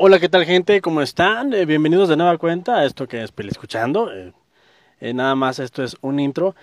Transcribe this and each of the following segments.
Hola, ¿qué tal gente? ¿Cómo están? Eh, bienvenidos de nueva cuenta a esto que es Peli Escuchando. Eh, eh, nada más, esto es un intro.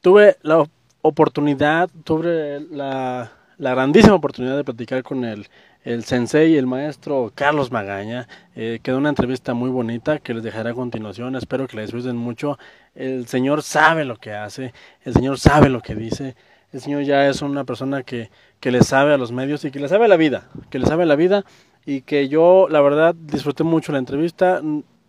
tuve la oportunidad, tuve la, grandísima oportunidad de platicar con el, el sensei, el maestro Carlos Magaña. quedó una entrevista muy bonita que les dejaré a continuación. Espero que la disfruten mucho. El señor sabe lo que hace, el señor sabe lo que dice. El señor ya es una persona que, que le sabe a los medios y que le sabe la vida, que le sabe la vida y que yo la verdad disfruté mucho la entrevista.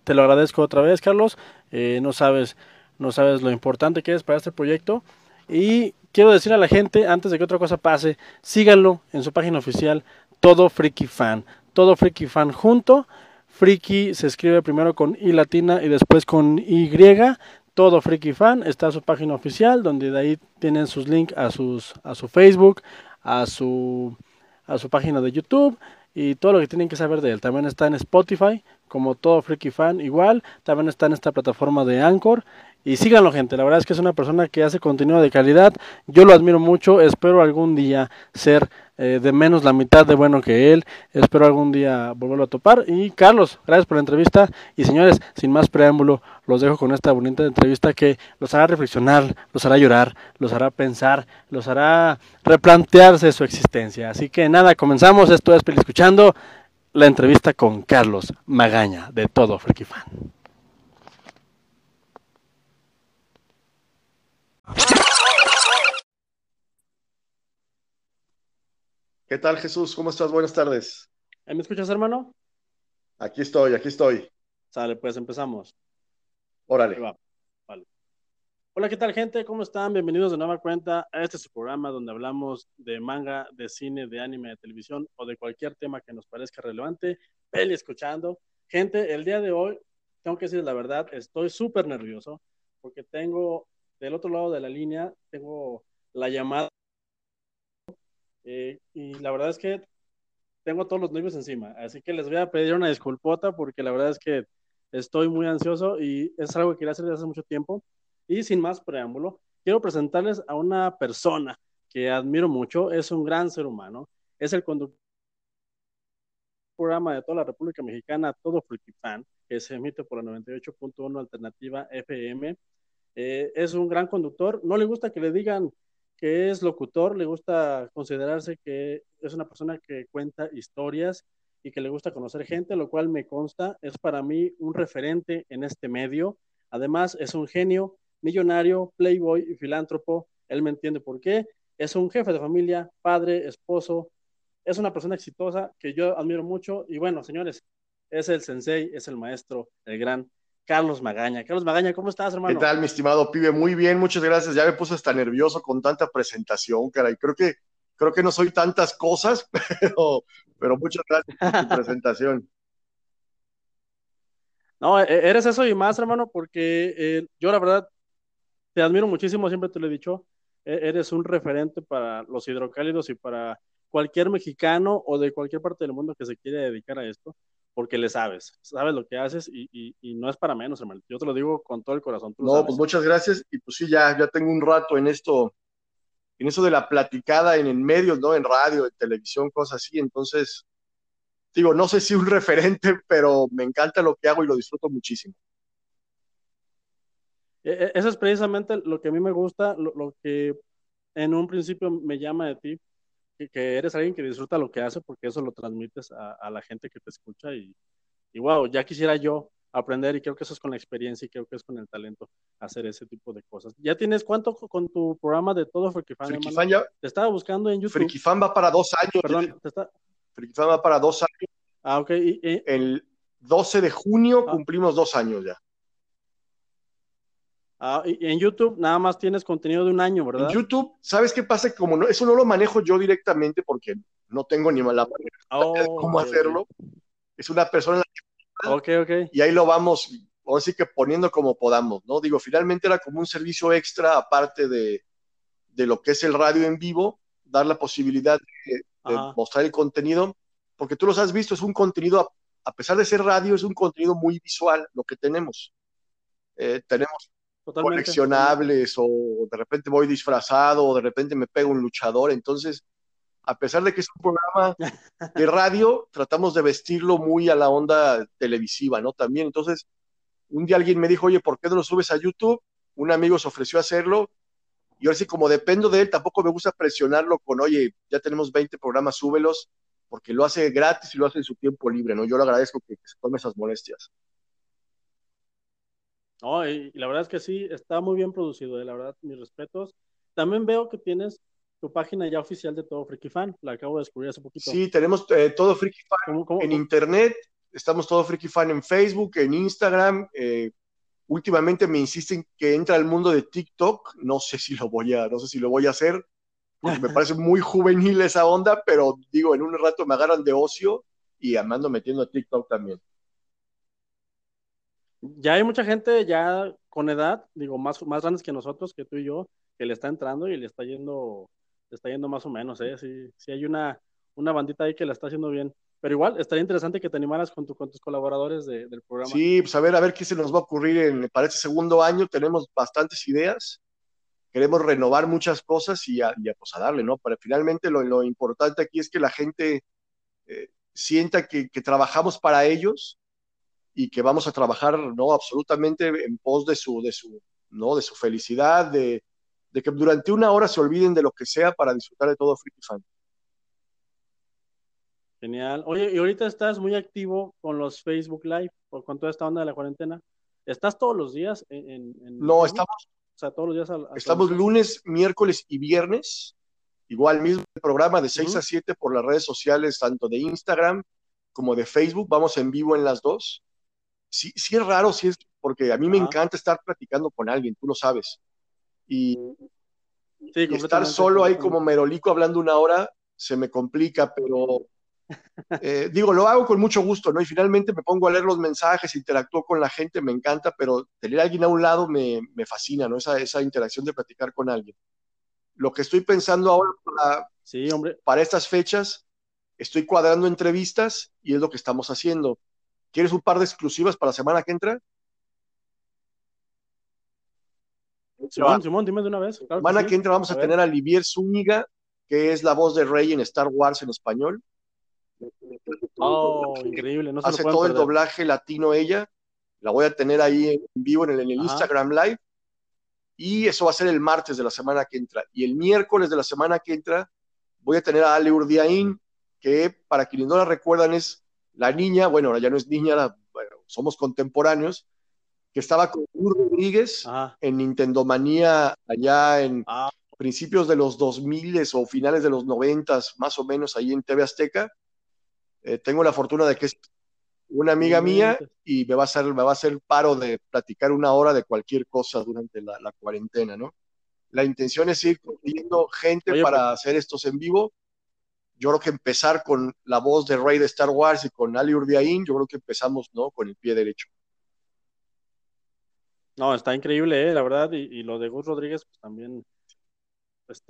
Te lo agradezco otra vez, Carlos. Eh, no sabes, no sabes lo importante que es para este proyecto. Y quiero decir a la gente, antes de que otra cosa pase, síganlo en su página oficial, Todo Freaky Fan. Todo Freaky Fan junto. Freaky se escribe primero con I latina y después con Y. Todo Freaky Fan está su página oficial, donde de ahí tienen sus links a, sus, a su Facebook, a su, a su página de YouTube y todo lo que tienen que saber de él. También está en Spotify, como todo Freaky Fan, igual. También está en esta plataforma de Anchor. Y síganlo, gente. La verdad es que es una persona que hace contenido de calidad. Yo lo admiro mucho. Espero algún día ser eh, de menos la mitad de bueno que él. Espero algún día volverlo a topar. Y Carlos, gracias por la entrevista. Y señores, sin más preámbulo, los dejo con esta bonita entrevista que los hará reflexionar, los hará llorar, los hará pensar, los hará replantearse su existencia. Así que nada, comenzamos. Esto es Escuchando la entrevista con Carlos Magaña de Todo Freaky Fan. ¿Qué tal, Jesús? ¿Cómo estás? Buenas tardes. ¿Me escuchas, hermano? Aquí estoy, aquí estoy. Sale, pues empezamos. Órale. Hola, ¿qué tal, gente? ¿Cómo están? Bienvenidos de nueva cuenta a este su programa donde hablamos de manga, de cine, de anime, de televisión o de cualquier tema que nos parezca relevante. Peli escuchando. Gente, el día de hoy, tengo que decir la verdad, estoy súper nervioso porque tengo del otro lado de la línea, tengo la llamada eh, y la verdad es que tengo todos los nervios encima, así que les voy a pedir una disculpota porque la verdad es que estoy muy ansioso y es algo que quería hacer desde hace mucho tiempo. Y sin más preámbulo, quiero presentarles a una persona que admiro mucho, es un gran ser humano, es el conductor programa de toda la República Mexicana, Todo Fan, que se emite por la 98.1 Alternativa FM. Eh, es un gran conductor, no le gusta que le digan que es locutor, le gusta considerarse que es una persona que cuenta historias y que le gusta conocer gente, lo cual me consta, es para mí un referente en este medio. Además, es un genio, millonario, playboy y filántropo. Él me entiende por qué. Es un jefe de familia, padre, esposo. Es una persona exitosa que yo admiro mucho. Y bueno, señores, es el sensei, es el maestro, el gran Carlos Magaña. Carlos Magaña, ¿cómo estás, hermano? ¿Qué tal, mi estimado pibe? Muy bien, muchas gracias. Ya me puse hasta nervioso con tanta presentación, caray. Creo que, creo que no soy tantas cosas, pero, pero muchas gracias por tu presentación. No, e-, eres eso y más, hermano, porque eh, yo la verdad te admiro muchísimo, siempre te lo he dicho. E-, eres un referente para los hidrocálidos y para cualquier mexicano o de cualquier parte del mundo que se quiera dedicar a esto porque le sabes, sabes lo que haces y, no es para menos, hermano. Yo te lo digo con todo el corazón. no, pues muchas gracias y pues sí, ya, ya tengo un rato en esto, en eso de la platicada en el medio, ¿no? En radio, en televisión, cosas así. Entonces, digo, no sé si un referente, pero me encanta lo que hago y lo disfruto muchísimo. E, e, eso es precisamente lo que a mí me gusta, lo que en un principio me llama de ti, que, eres alguien que disfruta lo que hace porque eso lo transmites a, la gente que te escucha y, y, wow, ya quisiera yo aprender y creo que eso es con la experiencia y creo que es con el talento hacer ese tipo de cosas. ¿Ya tienes cuánto con tu programa de todo Frikifan? Frikifan ya. Te estaba buscando en YouTube. Frikifan va para dos años. Perdón, te está... Frikifan va para dos años. Ah, ok. El 12 de junio ah. cumplimos dos años ya. Ah, y en YouTube nada más tienes contenido de un año, ¿verdad? En YouTube, ¿sabes qué pasa? Como no, eso no lo manejo yo directamente porque no tengo ni mala manera oh, cómo hacerlo. Es una persona Ok, ok. Y ahí lo vamos, ahora sí que poniendo como podamos, ¿no? Digo, finalmente era como un servicio extra aparte de, lo que es el radio en vivo, dar la posibilidad de, mostrar el contenido, porque tú los has visto, es un contenido, a, pesar de ser radio, es un contenido muy visual lo que tenemos. Eh, tenemos coleccionables o de repente voy disfrazado o de repente me pego un luchador. Entonces, a pesar de que es un programa de radio, tratamos de vestirlo muy a la onda televisiva, ¿no? También, entonces, un día alguien me dijo, oye, ¿por qué no lo subes a YouTube? Un amigo se ofreció a hacerlo, y ahora sí, como dependo de él, tampoco me gusta presionarlo con, oye, ya tenemos 20 programas, súbelos, porque lo hace gratis y lo hace en su tiempo libre, ¿no? Yo le agradezco que, se tome esas molestias. No, y, la verdad es que sí, está muy bien producido, eh, la verdad, mis respetos. También veo que tienes tu página ya oficial de Todo Freaky Fan, la acabo de descubrir hace poquito. Sí, tenemos eh, Todo Freaky Fan en internet, estamos Todo Freaky Fan en Facebook, en Instagram. Eh, últimamente me insisten que entra al mundo de TikTok, no sé si lo voy a, no sé si lo voy a hacer, porque me parece muy juvenil esa onda, pero digo, en un rato me agarran de ocio y amando metiendo a TikTok también ya hay mucha gente ya con edad, digo, más, más grandes que nosotros, que tú y yo, que le está entrando y le está yendo, está yendo más o menos, ¿eh? Sí, sí hay una, una bandita ahí que la está haciendo bien. Pero igual, estaría interesante que te animaras con, tu, con tus colaboradores del programa. Sí, pues a ver, a ver qué se nos va a ocurrir en, para este segundo año. Tenemos bastantes ideas. Queremos renovar muchas cosas y a, pues a darle, ¿no? Pero finalmente lo, lo importante aquí es que la gente eh, sienta que, que, trabajamos para ellos y que vamos a trabajar no absolutamente en pos de su de su no de su felicidad de, de que durante una hora se olviden de lo que sea para disfrutar de todo Freaky Fan. Genial. Oye, y ahorita estás muy activo con los Facebook Live, con toda esta onda de la cuarentena. ¿Estás todos los días en, No, estamos. O sea, todos los días. estamos lunes, miércoles y viernes. Igual mismo el programa de 6 a 7 por las redes sociales, tanto de Instagram como de Facebook. Vamos en vivo en las dos sí, sí es raro, sí es, porque a mí me encanta estar platicando con alguien, tú lo sabes. Y, estar solo ahí como merolico hablando una hora se me complica, pero eh, digo, lo hago con mucho gusto, ¿no? Y finalmente me pongo a leer los mensajes, interactúo con la gente, me encanta, pero tener a alguien a un lado me, fascina, ¿no? Esa, esa interacción de platicar con alguien. Lo que estoy pensando ahora para, sí, hombre. para estas fechas, estoy cuadrando entrevistas y es lo que estamos haciendo. ¿Quieres un par de exclusivas para la semana que entra? Simón, Simón, dime de una vez. la semana que, entra vamos a, tener a Livier Zúñiga, que es la voz de Rey en Star Wars en español. Oh, increíble. No Hace todo el doblaje latino ella. La voy a tener ahí en vivo en el, Instagram Live. Y eso va a ser el martes de la semana que entra. Y el miércoles de la semana que entra voy a tener a Ale Urdiaín, que para quienes no la recuerdan es la niña, bueno, ahora ya no es niña, somos contemporáneos, que estaba con Gur Rodríguez en Nintendo Manía allá en ah. principios de los 2000 o finales de los 90, más o menos, ahí en TV Azteca. Eh, tengo la fortuna de que es una amiga mía y me va, a hacer, me va a hacer paro de platicar una hora de cualquier cosa durante la, cuarentena, ¿no? La intención es ir consiguiendo gente para pues hacer estos en vivo yo creo que empezar con la voz de Rey de Star Wars y con Ali Urdiaín, yo creo que empezamos, ¿no? Con el pie derecho. No, está increíble, ¿eh? la verdad, y, lo de Gus Rodríguez, pues también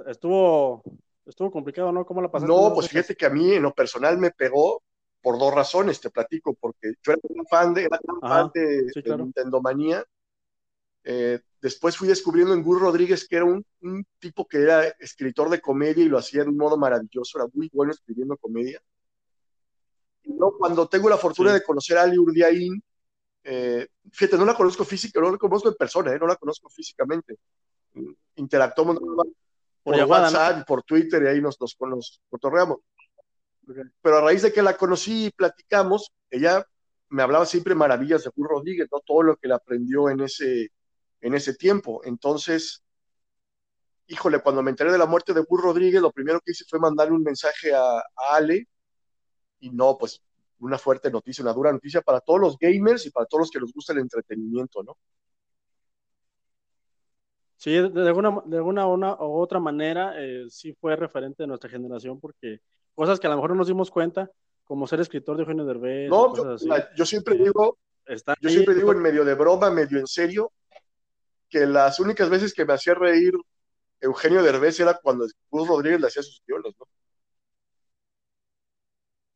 estuvo, estuvo complicado, ¿no? ¿Cómo la pasaste? No, pues fíjate que a mí en lo personal me pegó por dos razones, te platico, porque yo era un fan de, era fan de, Nintendo Manía, eh, después fui descubriendo en Gus Rodríguez que era un, tipo que era escritor de comedia y lo hacía de un modo maravilloso, era muy bueno escribiendo comedia. Y cuando tengo la fortuna de conocer a Ali Urdiaín, eh, fíjate, no la conozco física, no la conozco en persona, eh, no la conozco físicamente. Interactuamos por, WhatsApp y por Twitter y ahí nos, nos, nos cotorreamos. Pero a raíz de que la conocí y platicamos, ella me hablaba siempre maravillas de Gus Rodríguez, ¿no? todo lo que le aprendió en ese, en ese tiempo. Entonces, híjole, cuando me enteré de la muerte de Burr Rodríguez, lo primero que hice fue mandarle un mensaje a, Ale y no, pues una fuerte noticia, una dura noticia para todos los gamers y para todos los que les gusta el entretenimiento, ¿no? Sí, de alguna, de alguna una, u otra manera, eh, sí fue referente de nuestra generación, porque cosas que a lo mejor no nos dimos cuenta, como ser escritor de Eugenio Derbez. No, yo, siempre digo, yo siempre digo en medio de broma, medio en serio, que las únicas veces que me hacía reír Eugenio Derbez era cuando Cruz Rodríguez le hacía sus guiones, ¿no?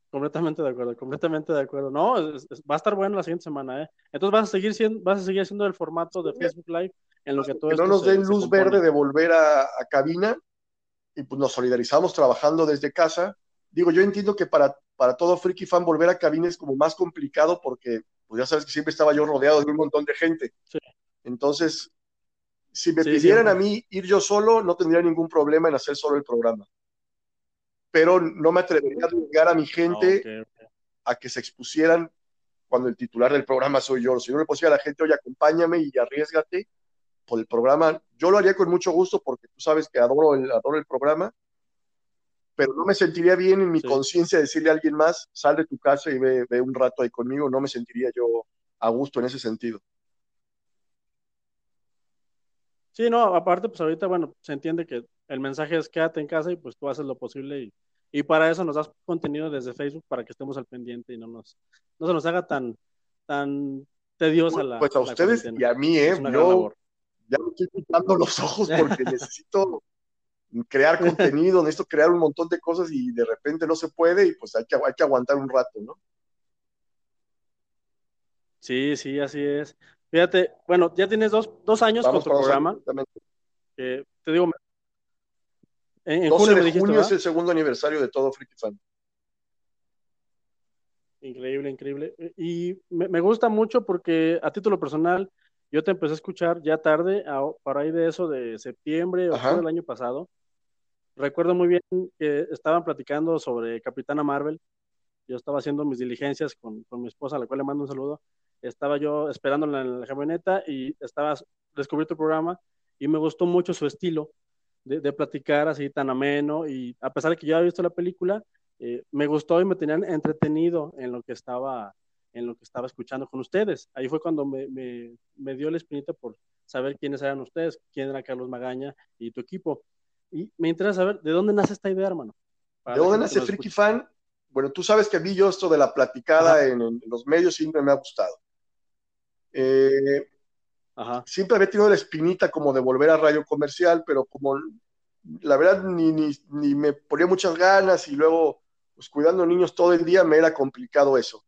Completamente de acuerdo, completamente de acuerdo. No, va a estar bueno la siguiente semana, ¿eh? Entonces vas a seguir siendo, vas a seguir haciendo el formato de Facebook Live en lo que todo Que no nos den luz verde de volver a, cabina y pues nos solidarizamos trabajando desde casa. Digo, yo entiendo que para, para todo friki fan volver a cabina es como más complicado porque, pues ya sabes que siempre estaba yo rodeado de un montón de gente. Entonces, si me pidieran a mí ir yo solo, no tendría ningún problema en hacer solo el programa. Pero no me atrevería a llegar a mi gente a que se expusieran cuando el titular del programa soy yo. Si no le pusiera a la gente, oye, acompáñame y arriesgate por el programa. Yo lo haría con mucho gusto porque tú sabes que adoro el, adoro el programa, pero no me sentiría bien en mi conciencia decirle a alguien más, sal de tu casa y ve, ve un rato ahí conmigo. No me sentiría yo a gusto en ese sentido. Sí, no, aparte, pues ahorita, bueno, se entiende que el mensaje es quédate en casa y pues tú haces lo posible y, y para eso nos das contenido desde Facebook para que estemos al pendiente y no nos, no se nos haga tan, tan tediosa la. Pues a ustedes y a mí, ¿eh? Yo ya me estoy quitando los ojos porque necesito crear contenido, necesito crear un montón de cosas y de repente no se puede y pues hay que, hay que aguantar un rato, ¿no? Sí, sí, así es. Fíjate, bueno, ya tienes dos, dos años con tu programa. te digo, en, junio, de junio es el segundo aniversario de todo Freaky Fan. Increíble, increíble. Y me, gusta mucho porque a título personal, yo te empecé a escuchar ya tarde, a, para ahí de eso de septiembre o del año pasado. Recuerdo muy bien que estaban platicando sobre Capitana Marvel. Yo estaba haciendo mis diligencias con, con mi esposa, a la cual le mando un saludo estaba yo esperándola en la camioneta y estaba, descubrí tu programa y me gustó mucho su estilo de, platicar así tan ameno y a pesar de que yo había visto la película, eh, me gustó y me tenían entretenido en lo que estaba en lo que estaba escuchando con ustedes. Ahí fue cuando me, me, dio el espinita por saber quiénes eran ustedes, quién era Carlos Magaña y tu equipo. Y me interesa saber, ¿de dónde nace esta idea, hermano? ¿De dónde nace Freaky Fan? Bueno, tú sabes que a mí yo esto de la platicada en, los medios siempre me ha gustado. Eh, siempre había tenido la espinita como de volver a radio comercial, pero como la verdad ni, ni, me ponía muchas ganas y luego, pues cuidando niños todo el día, me era complicado eso.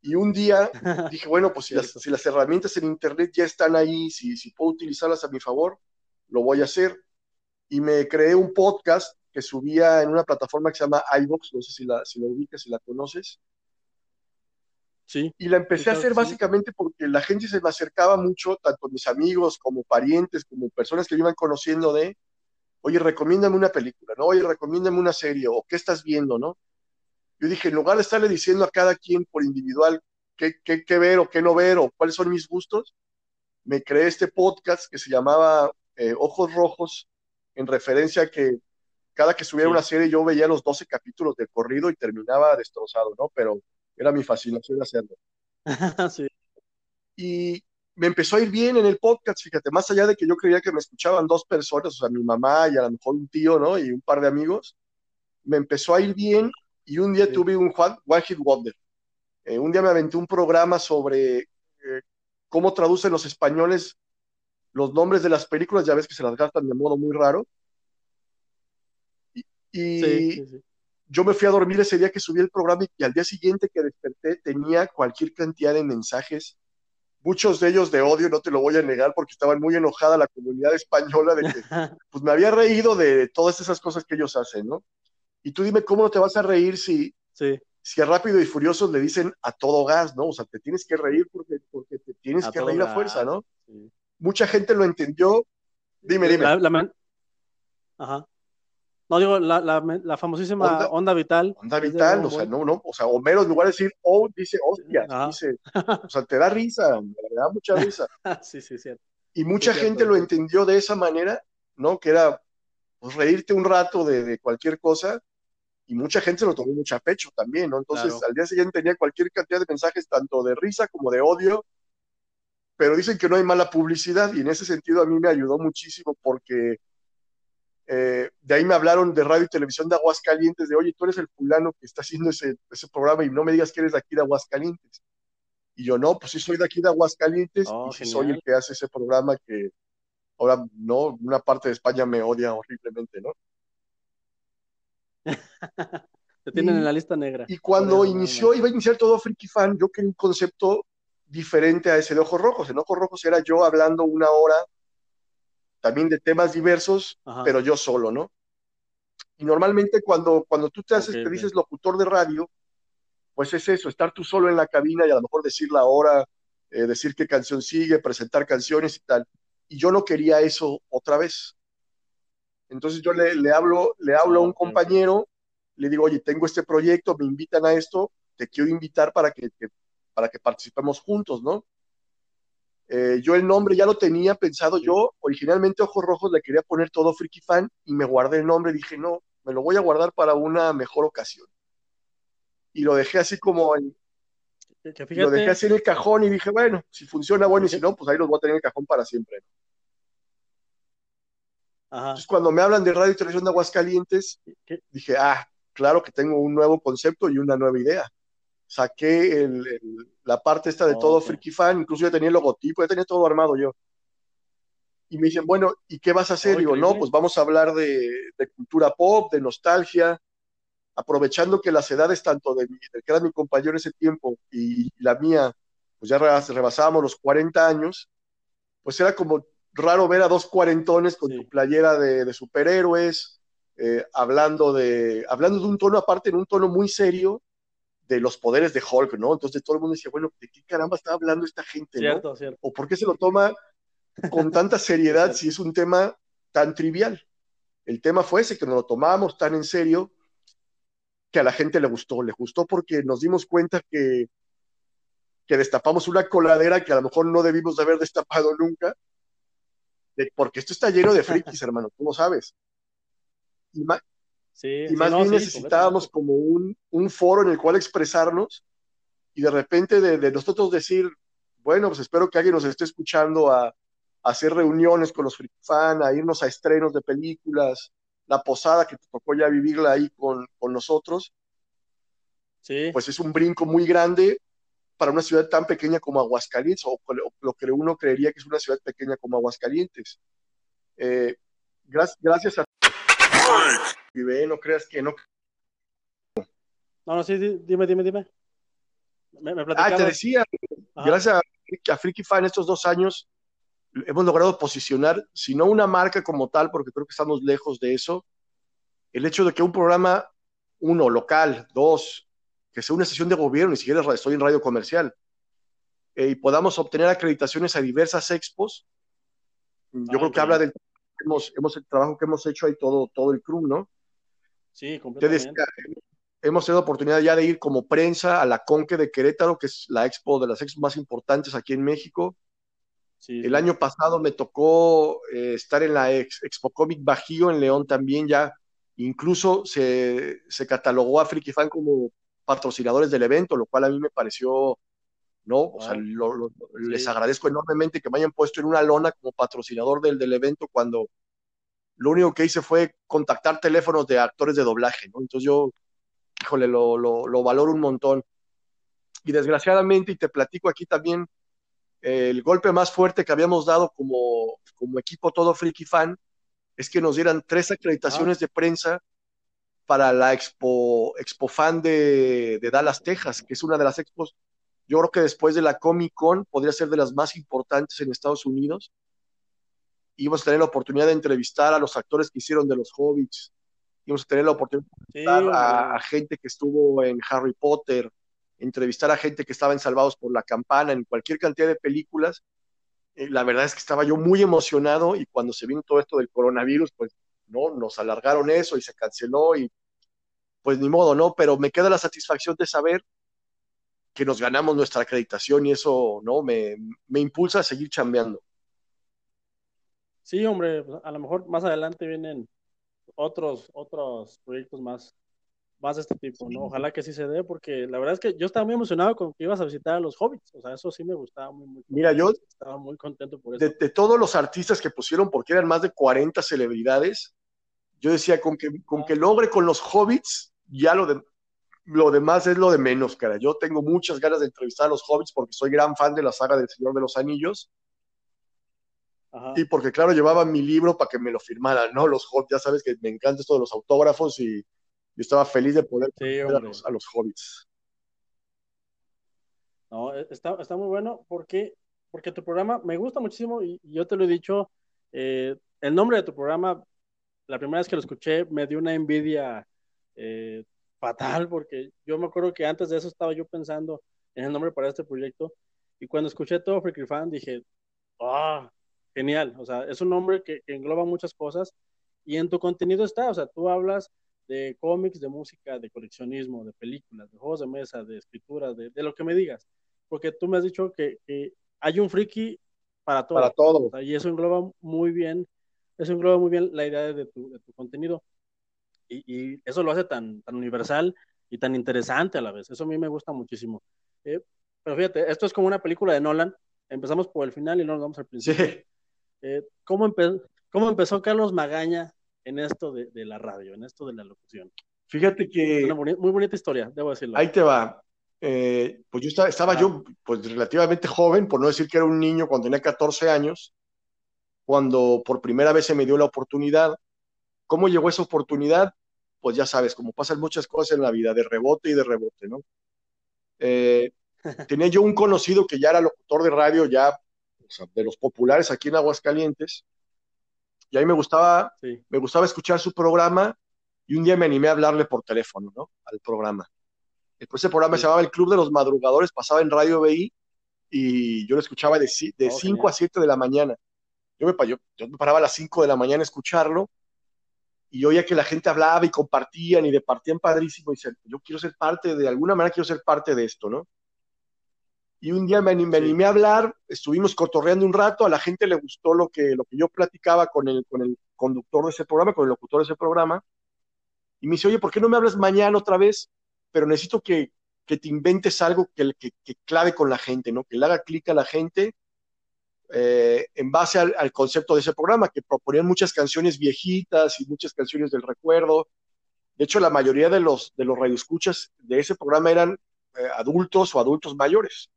Y un día dije, bueno, pues si las, si las, herramientas en Internet ya están ahí, si, si puedo utilizarlas a mi favor, lo voy a hacer. Y me creé un podcast que subía en una plataforma que se llama iVox, no sé si la, si la ubicas, si la conoces. Y la empecé a hacer básicamente porque la gente se me acercaba mucho, tanto mis amigos como parientes, como personas que me iban conociendo de, oye, recomiéndame una película, ¿no? Oye, recomiéndame una serie, o qué estás viendo, ¿no? Yo dije, en lugar de estarle diciendo a cada quien por individual qué, qué, ver o qué no ver, o cuáles son mis gustos, me creé este podcast que se llamaba eh, Ojos Rojos, en referencia a que cada que subiera una serie yo veía los 12 capítulos del corrido y terminaba destrozado, ¿no? Pero era mi fascinación hacerlo. Y me empezó a ir bien en el podcast, fíjate, más allá de que yo creía que me escuchaban dos personas, o sea, mi mamá y a lo mejor un tío, ¿no? Y un par de amigos, me empezó a ir bien y un día tuve un One Hit Wonder. Eh, un día me aventé un programa sobre eh, cómo traducen los españoles los nombres de las películas, ya ves que se las gastan de modo muy raro. Y, yo me fui a dormir ese día que subí el programa y al día siguiente que desperté tenía cualquier cantidad de mensajes, muchos de ellos de odio, no te lo voy a negar porque estaban muy enojada la comunidad española de que pues me había reído de todas esas cosas que ellos hacen, ¿no? Y tú dime cómo no te vas a reír si, si a Rápido y Furiosos le dicen a todo gas, ¿no? O sea, te tienes que reír porque, porque te tienes que reír a fuerza, ¿no? Mucha gente lo entendió. Dime, dime. Ajá. No digo, la, la, famosísima onda, vital. Onda vital, o sea, no, no, o sea, Homero en lugar de decir oh, dice hostia, dice, o sea, te da risa, te da mucha risa. sí, sí, cierto. Y mucha gente lo entendió de esa manera, ¿no? Que era pues, reírte un rato de, cualquier cosa, y mucha gente lo tomó mucho a pecho también, ¿no? Entonces, al día siguiente tenía cualquier cantidad de mensajes, tanto de risa como de odio, pero dicen que no hay mala publicidad, y en ese sentido a mí me ayudó muchísimo porque eh, de ahí me hablaron de radio y televisión de Aguascalientes, de oye, tú eres el fulano que está haciendo ese, programa y no me digas que eres de aquí de Aguascalientes. Y yo, no, pues sí soy de aquí de Aguascalientes oh, y soy el que hace ese programa que ahora, no, una parte de España me odia horriblemente, ¿no? Te tienen en la lista negra. Y cuando inició, iba a iniciar todo Freaky Fan, yo quería un concepto diferente a ese de Ojos Rojos. En Ojos Rojos era yo hablando una hora también de temas diversos, pero yo solo, ¿no? Y normalmente cuando, cuando tú te haces, te dices locutor de radio, pues es eso, estar tú solo en la cabina y a lo mejor decir la hora, eh, decir qué canción sigue, presentar canciones y tal. Y yo no quería eso otra vez. Entonces yo le, le hablo, le hablo a un compañero, le digo, oye, tengo este proyecto, me invitan a esto, te quiero invitar para que, para que participemos juntos, ¿no? Eh, yo el nombre ya lo tenía pensado, yo originalmente Ojos Rojos le quería poner todo Freaky Fan y me guardé el nombre, dije, no, me lo voy a guardar para una mejor ocasión. Y lo dejé así como en, lo dejé así en el cajón y dije, bueno, si funciona, bueno, y si no, pues ahí los voy a tener en el cajón para siempre. Entonces, cuando me hablan de radio y televisión de Aguascalientes, dije, ah, claro que tengo un nuevo concepto y una nueva idea. Saqué la parte esta de todo Freaky Fan, incluso ya tenía el logotipo, ya tenía todo armado yo. Y me dicen, bueno, ¿y qué vas a hacer? Digo, no, pues vamos a hablar de, de cultura pop, de nostalgia, aprovechando que las edades tanto de, que era mi compañero en ese tiempo y, la mía, pues ya rebasábamos los 40 años, pues era como raro ver a dos cuarentones con su playera de, superhéroes, eh, hablando, de, hablando de un tono aparte, en un tono muy serio, de los poderes de Hulk, ¿no? Entonces todo el mundo decía, bueno, ¿de qué caramba está hablando esta gente, ¿no? ¿O por qué se lo toma con tanta seriedad si es un tema tan trivial? El tema fue ese, que nos lo tomamos tan en serio que a la gente le gustó. Le gustó porque nos dimos cuenta que, que destapamos una coladera que a lo mejor no debimos de haber destapado nunca, porque esto está lleno de frikis, hermano, tú lo sabes. Y más, y más bien necesitábamos como un, un, foro en el cual expresarnos y de repente de, nosotros decir, bueno, pues espero que alguien nos esté escuchando a, a hacer reuniones con los fan, a irnos a estrenos de películas, la posada que te tocó ya vivirla ahí con, con nosotros, sí. pues es un brinco muy grande para una ciudad tan pequeña como Aguascalientes, o, lo que uno creería que es una ciudad pequeña como Aguascalientes. Eh, gracias, gracias a Vive, no creas que no. No, no, sí, dime, dime, dime. Me, ah, te decía, gracias a, a Freaky Fan estos dos años, hemos logrado posicionar, si no una marca como tal, porque creo que estamos lejos de eso, el hecho de que un programa, uno, local, dos, que sea una sesión de gobierno, ni siquiera estoy en radio comercial, eh, y podamos obtener acreditaciones a diversas expos, yo ah, creo que habla del hemos, hemos, el trabajo que hemos hecho ahí todo, todo el crew, ¿no? Sí, completamente. hemos tenido oportunidad ya de ir como prensa a la Conque de Querétaro, que es la expo de las expos más importantes aquí en México el año pasado me tocó eh, estar en la Expo Comic Bajío en León también ya. Incluso se, catalogó a Freaky Fan como patrocinadores del evento, lo cual a mí me pareció, ¿no? O sea, les agradezco enormemente que me hayan puesto en una lona como patrocinador del, del evento cuando lo único que hice fue contactar teléfonos de actores de doblaje, ¿no? Entonces yo, híjole, lo, lo valoro un montón. Y desgraciadamente, y te platico aquí también, el golpe más fuerte que habíamos dado como, como equipo todo Freaky Fan es que nos dieran tres acreditaciones de prensa para la Expo, Expo Fan de, Dallas, Texas, que es una de las expos, yo creo que después de la Comic Con podría ser de las más importantes en Estados Unidos. Íbamos a tener la oportunidad de entrevistar a los actores que hicieron de los Hobbits, íbamos a tener la oportunidad de entrevistar a gente que estuvo en Harry Potter, entrevistar a gente que estaba en Salvados por la Campana, en cualquier cantidad de películas. Eh, la verdad es que estaba yo muy emocionado y cuando se vino todo esto del coronavirus, pues no, nos alargaron eso y se canceló y pues ni modo, ¿no? Pero me queda la satisfacción de saber que nos ganamos nuestra acreditación y eso, ¿no? Me, me impulsa a seguir chambeando. Sí, hombre, pues, a lo mejor más adelante vienen otros, otros proyectos más, más de este tipo, ¿no? Ojalá que sí se dé, porque la verdad es que yo estaba muy emocionado con que ibas a visitar a los hobbits, o sea, eso sí me gustaba muy, muy Mira, yo estaba muy contento por eso. De, todos los artistas que pusieron, porque eran más de 40 celebridades, yo decía, con que, con que logre con los hobbits, ya lo, de, lo demás es lo de menos, cara. Yo tengo muchas ganas de entrevistar a los hobbits porque soy gran fan de la saga del Señor de los Anillos. Y porque, claro, llevaba mi libro para que me lo firmaran, ¿no? Los hobbits, ya sabes que me encanta esto de los autógrafos y yo estaba feliz de poder a, los, a los hobbits. No, e, está, está muy bueno porque, porque tu programa me gusta muchísimo y, yo te lo he dicho, eh, el nombre de tu programa la primera vez que lo escuché me dio una envidia eh, fatal, porque yo me acuerdo que antes de eso estaba yo pensando en el nombre para este proyecto, y cuando escuché todo Freaky Fan dije, ah, genial, o sea, es un nombre que, engloba muchas cosas, y en tu contenido está, o sea, tú hablas de cómics, de música, de coleccionismo, de películas, de juegos de mesa, de escritura, de, lo que me digas, porque tú me has dicho que, hay un friki para todo. Para todo. y eso engloba muy bien, eso engloba muy bien la idea de tu, de tu contenido. Y, eso lo hace tan, tan universal y tan interesante a la vez. Eso a mí me gusta muchísimo. Eh, pero fíjate, esto es como una película de Nolan. Empezamos por el final y no nos vamos al principio. Eh, ¿cómo, empezó Carlos Magaña en esto de, la radio, en esto de la locución? Fíjate que... Una muy bonita historia, debo decirlo. Ahí te va. Eh, pues yo estaba, estaba yo pues relativamente joven, por no decir que era un niño cuando tenía 14 años, cuando por primera vez se me dio la oportunidad. ¿Cómo llegó esa oportunidad? Pues ya sabes, como pasan muchas cosas en la vida, de rebote y de rebote, ¿no? Eh, tenía yo un conocido que ya era locutor de radio, ya de los populares aquí en Aguascalientes, y ahí me gustaba, me gustaba escuchar su programa, y un día me animé a hablarle por teléfono, ¿no? Al programa. Después ese programa se llamaba El Club de los Madrugadores, pasaba en Radio BI, y yo lo escuchaba de, de 5 a 7 de la mañana. Yo me, yo, yo me paraba a las 5 de la mañana a escucharlo, y oía que la gente hablaba y compartían y departían padrísimo y yo quiero ser parte, de alguna manera quiero ser parte de esto, ¿no? Y un día me animé, a hablar, estuvimos cotorreando un rato, a la gente le gustó lo que, lo que yo platicaba con el, con el conductor de ese programa, con el locutor de ese programa, y me dice, oye, ¿por qué no me hablas mañana otra vez? Pero necesito que, que te inventes algo que, que, que, clave con la gente, ¿no? Que le haga clic a la gente eh, en base al, concepto de ese programa, que proponían muchas canciones viejitas y muchas canciones del recuerdo. De hecho, la mayoría de los, de los radioescuchas de ese programa eran eh, adultos o adultos mayores.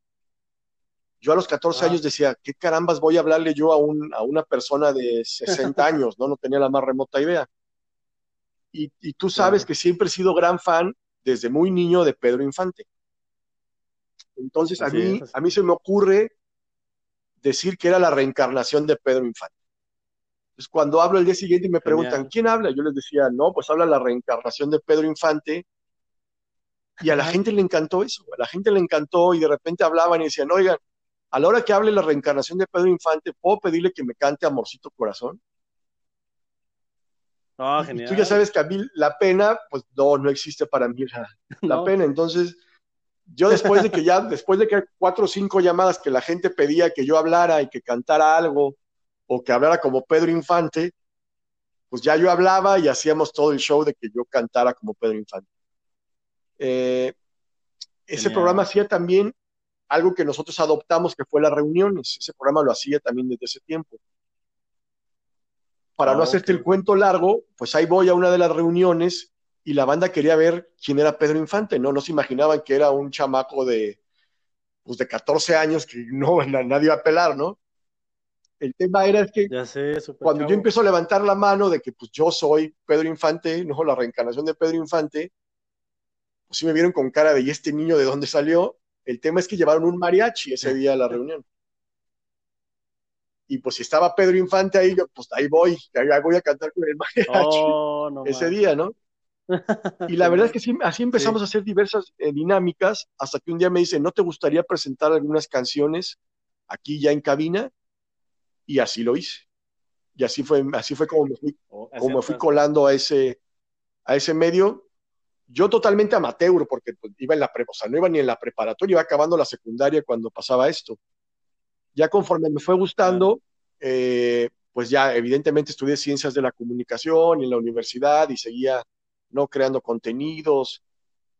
Yo a los 14 ah. años decía, ¿qué carambas voy a hablarle yo a, un, a una persona de 60 años? ¿no? no tenía la más remota idea. Y, y tú sabes que siempre he sido gran fan desde muy niño de Pedro Infante. Entonces a mí, a mí se me ocurre decir que era la reencarnación de Pedro Infante. Entonces, cuando hablo el día siguiente y me preguntan, ¿quién habla? Yo les decía, no, pues habla la reencarnación de Pedro Infante. Y a la gente le encantó eso, a la gente le encantó y de repente hablaban y decían, oigan, a la hora que hable la reencarnación de Pedro Infante, ¿puedo pedirle que me cante Amorcito Corazón? Ah, genial. tú ya sabes que a mí la pena, pues no, no existe para mí la, pena. Entonces, yo después de que ya, después de que hay cuatro o cinco llamadas que la gente pedía que yo hablara y que cantara algo, o que hablara como Pedro Infante, pues ya yo hablaba y hacíamos todo el show de que yo cantara como Pedro Infante. Eh, ese programa hacía también algo que nosotros adoptamos, que fue las reuniones. Ese programa lo hacía también desde ese tiempo. Para no ah, hacerte el cuento largo, pues ahí voy a una de las reuniones y la banda quería ver quién era Pedro Infante, ¿no? No se imaginaban que era un chamaco de, pues de 14 años que no, nadie iba a pelar, ¿no? El tema era que cuando yo empiezo a levantar la mano de que pues yo soy Pedro Infante, no la reencarnación de Pedro Infante, pues sí me vieron con cara de ¿y este niño de dónde salió? El tema es que llevaron un mariachi ese día a la reunión. Y pues si estaba Pedro Infante ahí, yo pues ahí voy, ahí voy a cantar con el mariachi oh, ese día, ¿no? Y la verdad es que así empezamos a hacer diversas eh, dinámicas hasta que un día me dice, ¿no te gustaría presentar algunas canciones aquí ya en cabina? Y así lo hice. Y así fue, así fue como me fui, oh, como fui colando a ese, a ese medio. Yo totalmente amateur, porque pues, iba en la pre, o sea, no iba ni en la preparatoria, iba acabando la secundaria cuando pasaba esto. Ya conforme me fue gustando, eh, pues ya evidentemente estudié ciencias de la comunicación en la universidad y seguía ¿no? Creando contenidos.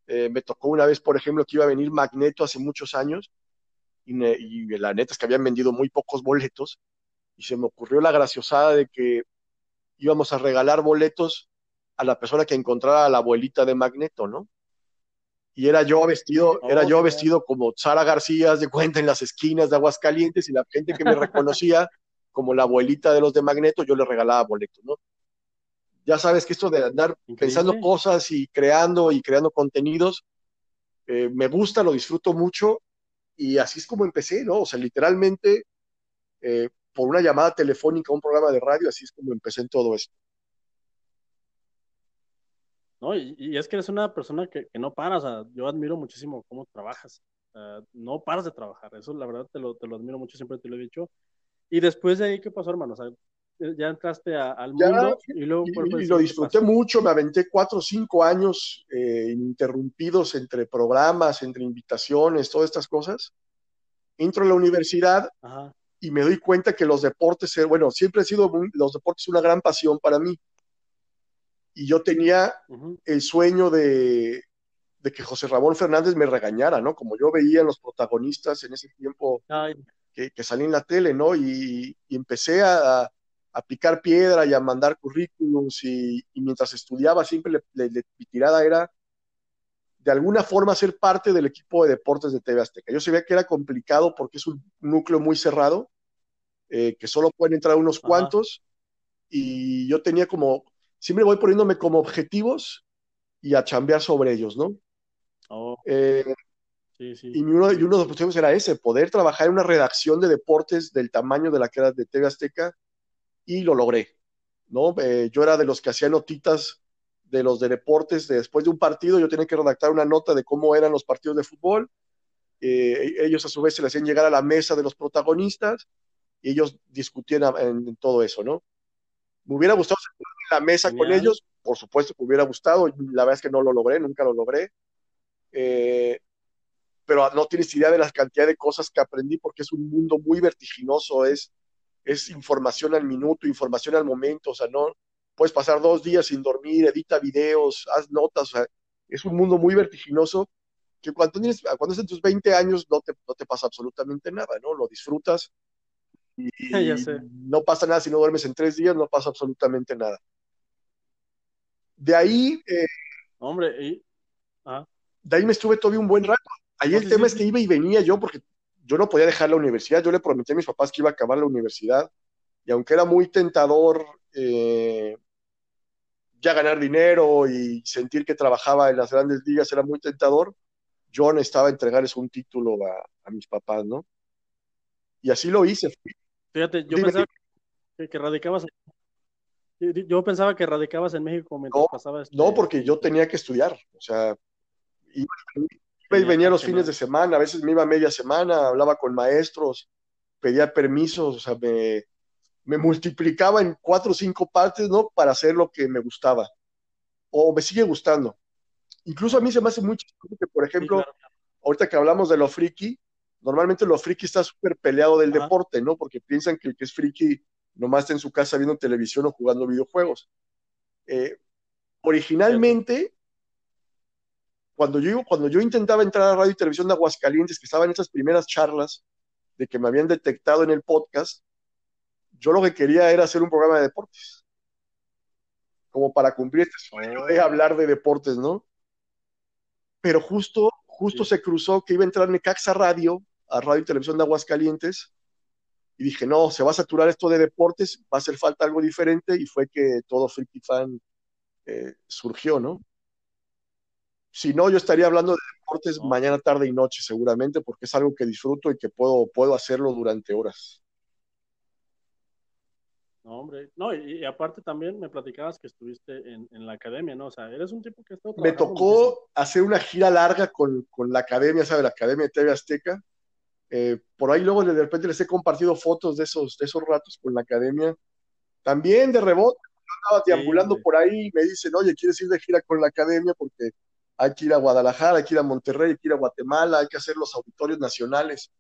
Eh, me tocó una vez, por ejemplo, que iba a venir Magneto hace muchos años y, la neta es que habían vendido muy pocos boletos y se me ocurrió la graciosada de que íbamos a regalar boletos a la persona que encontrara a la abuelita de Magneto, ¿no? Y era yo vestido, era yo vestido como Sara García, de cuenta, en las esquinas de Aguascalientes, y la gente que me reconocía como la abuelita de los de Magneto, yo le regalaba boletos, ¿no? ya sabes que esto de andar pensando cosas y creando y creando contenidos, eh, me gusta, lo disfruto mucho y así es como empecé, ¿no? O sea, literalmente eh, por una llamada telefónica a un programa de radio, así es como empecé en todo esto. No, y, es que eres una persona que, no para, o sea, yo admiro muchísimo cómo trabajas, no paras de trabajar, eso la verdad te lo, te lo admiro mucho, siempre te lo he dicho. Y después de ahí, ¿qué pasó, hermano? O sea, ya entraste al mundo y luego... Y, lo disfruté mucho, me aventé cuatro o cinco años eh, ininterrumpidos entre programas, entre invitaciones, todas estas cosas. Entro a la universidad y me doy cuenta que los deportes, eh, bueno, siempre han sido los deportes una gran pasión para mí. Y yo tenía el sueño de, de, que José Ramón Fernández me regañara, ¿no? Como yo veía a los protagonistas en ese tiempo que, que salí en la tele, ¿no? Y, empecé a, a, picar piedra y a mandar currículums y, mientras estudiaba siempre le, mi tirada era de alguna forma ser parte del equipo de deportes de TV Azteca. Yo sabía que era complicado porque es un núcleo muy cerrado, eh, que solo pueden entrar unos cuantos, y yo tenía como, siempre voy poniéndome como objetivos y a chambear sobre ellos, ¿no? Oh. Eh, y, uno, y uno de los objetivos era ese, poder trabajar en una redacción de deportes del tamaño de la que era de TV Azteca, y lo logré, ¿no? Eh, yo era de los que hacía notitas de los de deportes, después de un partido yo tenía que redactar una nota de cómo eran los partidos de fútbol, eh, ellos a su vez se le hacían llegar a la mesa de los protagonistas y ellos discutían en, todo eso, ¿no? Me hubiera gustado en la mesa con ellos, por supuesto que me hubiera gustado, la verdad es que no lo logré, nunca lo logré, eh, pero no tienes idea de la cantidad de cosas que aprendí porque es un mundo muy vertiginoso, es, es información al minuto, información al momento, o sea, no, puedes pasar dos días sin dormir, edita videos, haz notas, o sea, es un mundo muy vertiginoso que cuando, tienes, cuando estás en tus 20 años no te, no te pasa absolutamente nada, ¿no? Lo disfrutas y, no pasa nada si no duermes en tres días, no pasa absolutamente nada. De ahí... Eh, Hombre, y... Ah. De ahí me estuve todavía un buen rato. Ahí el tema es que iba y venía yo porque yo no podía dejar la universidad, yo le prometí a mis papás que iba a acabar la universidad y aunque era muy tentador eh, ya ganar dinero y sentir que trabajaba en las grandes ligas era muy tentador, yo necesitaba entregarles un título a, mis papás, ¿no? Y así lo hice. Fíjate, yo pensaba que, radicabas yo pensaba que radicabas en México mientras no, pasaba este No, porque yo tenía que estudiar, o sea, iba, y venía los fines de semana, a veces me iba media semana, hablaba con maestros, pedía permisos, o sea, me, me multiplicaba en cuatro o cinco partes, ¿no? Para hacer lo que me gustaba. O me sigue gustando. Incluso a mí se me hace muy chistoso que, por ejemplo, ahorita que hablamos de lo friki, normalmente lo friki está súper peleado del deporte, ¿no? Porque piensan que el que es friki nomás está en su casa viendo televisión o jugando videojuegos. Eh, originalmente, cuando yo, cuando yo intentaba entrar a radio y televisión de Aguascalientes, que estaban esas primeras charlas de que me habían detectado en el podcast, yo lo que quería era hacer un programa de deportes. Como para cumplir este sueño de hablar de deportes, ¿no? Pero justo, justo se cruzó que iba a entrar Necaxa Radio, a Radio y Televisión de Aguascalientes, y dije, no, se va a saturar esto de deportes, va a hacer falta algo diferente, y fue que todo Freaky Fan eh, surgió, ¿no? Si no, yo estaría hablando de deportes mañana, tarde y noche, seguramente, porque es algo que disfruto y que puedo, puedo hacerlo durante horas. No, hombre, no, y, aparte también me platicabas que estuviste en, la academia, ¿no? O sea, eres un tipo que está Me tocó hacer una gira larga con, la academia, ¿sabes? La academia de TV Azteca. Eh, por ahí luego de repente les he compartido fotos de esos, de esos ratos con la academia. También de rebote, yo andaba deambulando por ahí y me dicen, oye, ¿quieres ir de gira con la academia? Porque hay que ir a Guadalajara, hay que ir a Monterrey, hay que ir a Guatemala, hay que hacer los auditorios nacionales,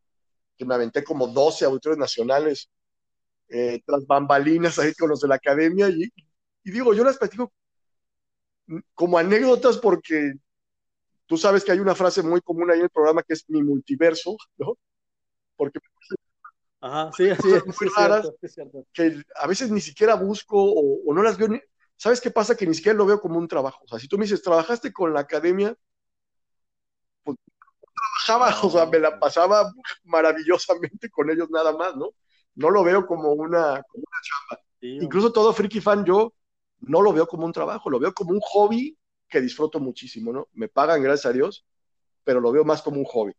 que me aventé como 12 auditorios nacionales eh, tras bambalinas ahí con los de la academia y, digo, yo las platico como anécdotas porque tú sabes que hay una frase muy común ahí en el programa que es mi multiverso, ¿no? Porque Ajá, sí, sí, muy raras que a veces ni siquiera busco o, no las veo. ¿Sabes qué pasa? Que ni siquiera lo veo como un trabajo. O sea, si tú me dices, trabajaste con la academia, pues trabajaba, o sea, me la pasaba maravillosamente con ellos nada más, ¿no? no lo veo como una, como una chamba. Incluso todo Freaky Fan yo no lo veo como un trabajo, lo veo como un hobby que disfruto muchísimo, ¿no? Me pagan, gracias a Dios, pero lo veo más como un hobby.